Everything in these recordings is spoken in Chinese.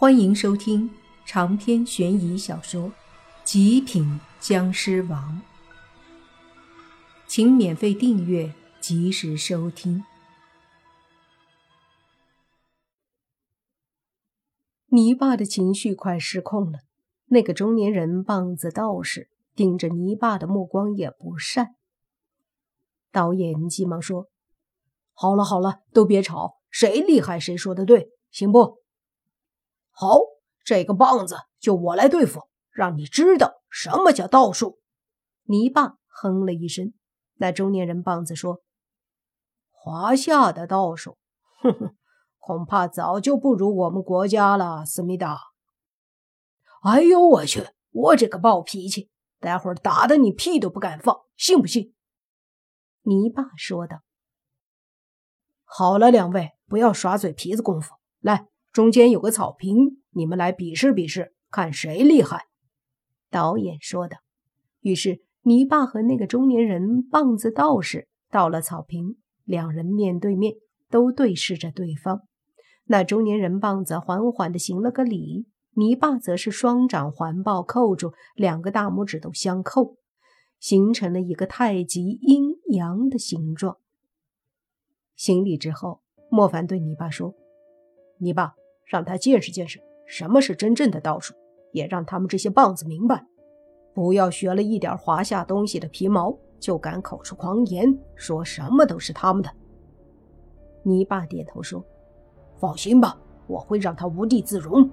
欢迎收听长篇悬疑小说《极品僵尸王》，请免费订阅，及时收听。泥巴的情绪快失控了，那个中年人棒子道士盯着泥巴的目光也不善。导演急忙说：“好了好了，都别吵，谁厉害谁说的对，行不？”好，这个棒子就我来对付，让你知道什么叫道术。泥巴哼了一声。那中年人棒子说：“华夏的道术，哼哼，恐怕早就不如我们国家了。”思密达。哎呦我去！我这个暴脾气，待会儿打的你屁都不敢放，信不信？泥巴说道。好了，两位不要耍嘴皮子功夫，来。中间有个草坪，你们来比试比试，看谁厉害。”导演说的。于是泥巴和那个中年人棒子道士到了草坪，两人面对面，都对视着对方。那中年人棒子缓缓地行了个礼，泥巴则是双掌环抱扣住，两个大拇指都相扣，形成了一个太极阴阳的形状。行礼之后，莫凡对泥巴说：“你爸。”让他见识见识什么是真正的道术，也让他们这些棒子明白，不要学了一点华夏东西的皮毛，就敢口出狂言，说什么都是他们的。泥巴点头说：“放心吧，我会让他无地自容。”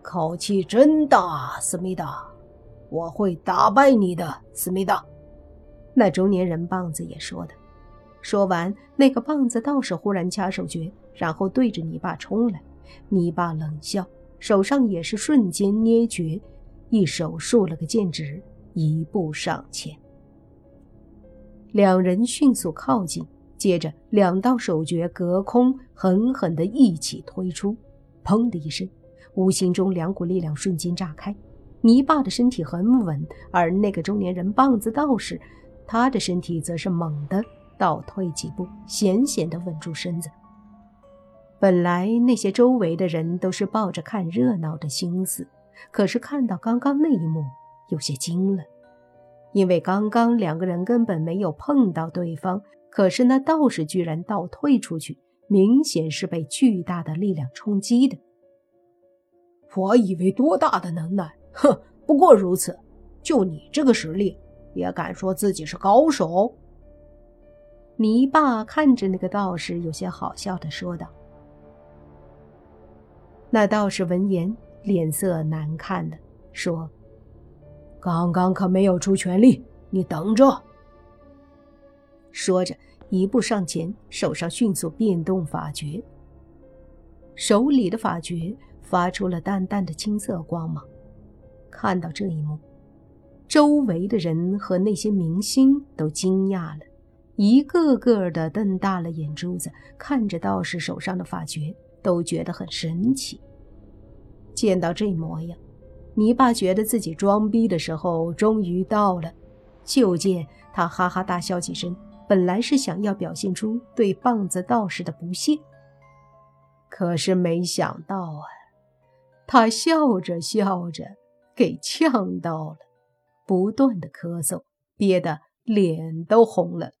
口气真大，思密达，我会打败你的，思密达。那中年人棒子也说的。说完，那个棒子道士忽然掐手诀，然后对着泥巴冲来。泥巴冷笑，手上也是瞬间捏诀，一手竖了个剑指，一步上前。两人迅速靠近，接着两道手诀隔空狠狠地一起推出，砰的一声，无形中两股力量瞬间炸开。泥巴的身体很稳，而那个中年人棒子道士，他的身体则是猛地。倒退几步，险险地稳住身子。本来那些周围的人都是抱着看热闹的心思，可是看到刚刚那一幕，有些惊了。因为刚刚两个人根本没有碰到对方，可是那道士居然倒退出去，明显是被巨大的力量冲击的。我以为多大的能耐，哼，不过如此。就你这个实力，也敢说自己是高手？泥巴看着那个道士，有些好笑的说道：“那道士闻言，脸色难看的说：‘刚刚可没有出全力，你等着。’说着，一步上前，手上迅速变动法诀，手里的法诀发出了淡淡的青色光芒。看到这一幕，周围的人和那些明星都惊讶了。”一个个的瞪大了眼珠子，看着道士手上的法诀，都觉得很神奇。见到这模样，泥巴觉得自己装逼的时候终于到了。就见他哈哈大笑几声，本来是想要表现出对棒子道士的不屑，可是没想到啊，他笑着笑着给呛到了，不断的咳嗽，憋得脸都红了。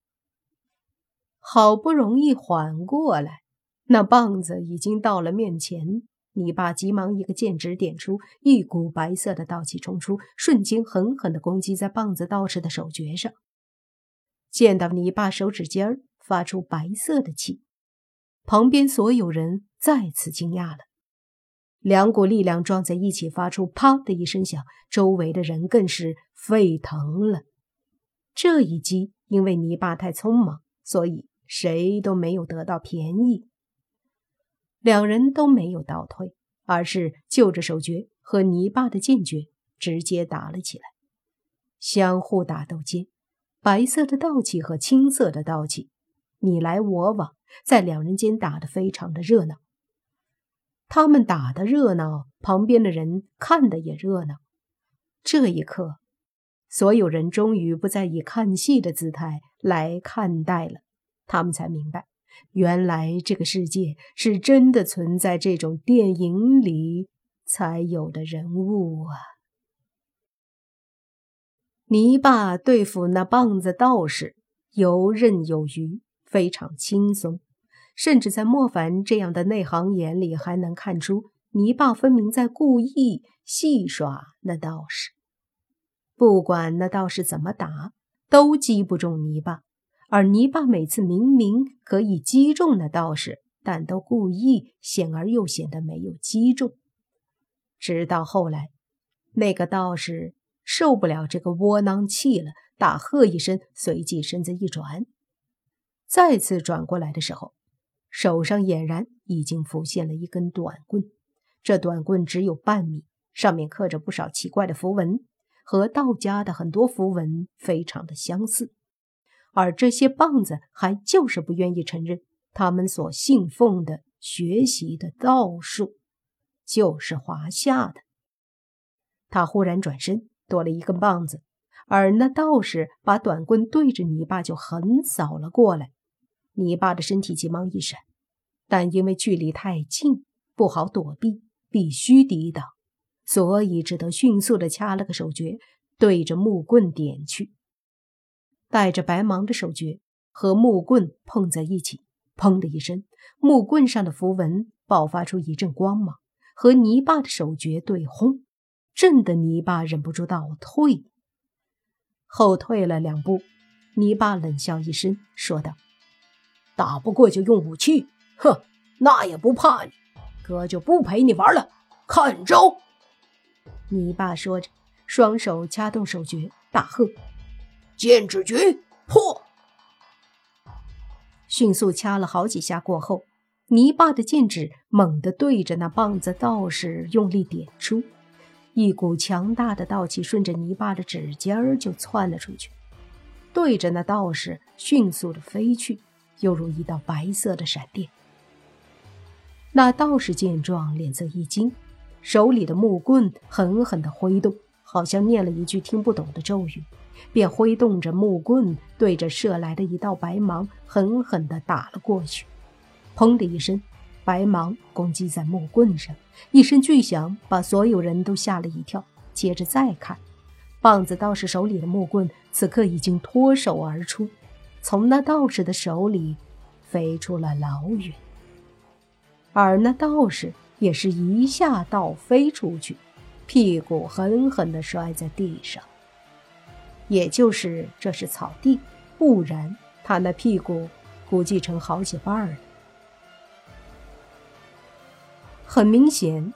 好不容易缓过来，那棒子已经到了面前。你爸急忙一个剑指点出，一股白色的道气冲出，瞬间狠狠地攻击在棒子道士的手诀上。见到你爸手指尖儿发出白色的气，旁边所有人再次惊讶了。两股力量撞在一起，发出“啪”的一声响，周围的人更是沸腾了。这一击因为你爸太匆忙，所以。谁都没有得到便宜，两人都没有倒退，而是就着手诀和泥巴的剑诀直接打了起来。相互打斗间，白色的道气和青色的道气你来我往，在两人间打得非常的热闹。他们打的热闹，旁边的人看的也热闹。这一刻，所有人终于不再以看戏的姿态来看待了。他们才明白，原来这个世界是真的存在这种电影里才有的人物啊！泥巴对付那棒子道士游刃有余，非常轻松，甚至在莫凡这样的内行眼里还能看出，泥巴分明在故意戏耍那道士。不管那道士怎么打，都击不中泥巴。而泥巴每次明明可以击中那道士，但都故意显而又显得没有击中。直到后来，那个道士受不了这个窝囊气了，大喝一声，随即身子一转，再次转过来的时候，手上俨然已经浮现了一根短棍。这短棍只有半米，上面刻着不少奇怪的符文，和道家的很多符文非常的相似。而这些棒子还就是不愿意承认，他们所信奉的、学习的道术，就是华夏的。他忽然转身夺了一根棒子，而那道士把短棍对着泥巴就横扫了过来。泥巴的身体急忙一闪，但因为距离太近，不好躲避，必须抵挡，所以只得迅速的掐了个手诀，对着木棍点去。带着白芒的手诀和木棍碰在一起，砰的一声，木棍上的符文爆发出一阵光芒，和泥巴的手诀对轰，震得泥巴忍不住倒退，后退了两步。泥巴冷笑一声，说道：“打不过就用武器，哼，那也不怕你，哥就不陪你玩了，看招！”泥巴说着，双手掐动手诀，大喝。剑指诀破，迅速掐了好几下过后，泥巴的剑指猛地对着那棒子道士用力点出，一股强大的道气顺着泥巴的指尖儿就窜了出去，对着那道士迅速的飞去，犹如一道白色的闪电。那道士见状，脸色一惊，手里的木棍狠狠地挥动，好像念了一句听不懂的咒语。便挥动着木棍，对着射来的一道白芒狠狠地打了过去。砰的一声，白芒攻击在木棍上，一声巨响，把所有人都吓了一跳。接着再看，棒子道士手里的木棍此刻已经脱手而出，从那道士的手里飞出了老远。而那道士也是一下倒飞出去，屁股狠狠地摔在地上。也就是这是草地，不然他那屁股估计成好几瓣了。很明显，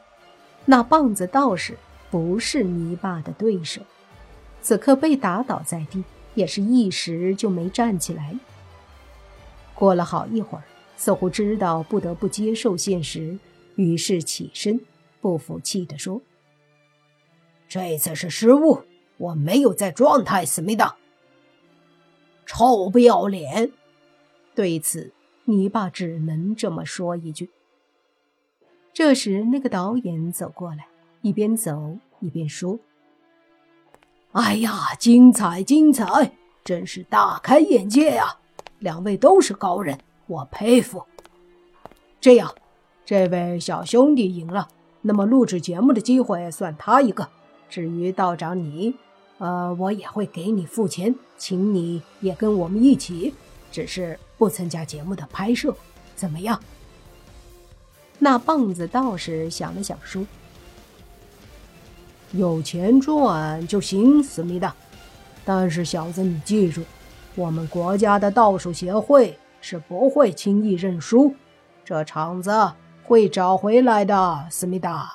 那棒子道士不是泥巴的对手，此刻被打倒在地，也是一时就没站起来。过了好一会儿，似乎知道不得不接受现实，于是起身，不服气地说：“这次是失误。”我没有在状态，思密达，臭不要脸！对此，泥巴只能这么说一句。这时，那个导演走过来，一边走一边说：“哎呀，精彩精彩，真是大开眼界呀！两位都是高人，我佩服。这样，这位小兄弟赢了，那么录制节目的机会算他一个。至于道长你……”呃，我也会给你付钱，请你也跟我们一起，只是不参加节目的拍摄，怎么样？那棒子道士想了想说：“有钱赚就行，思密达。但是小子，你记住，我们国家的道术协会是不会轻易认输，这场子会找回来的，思密达。”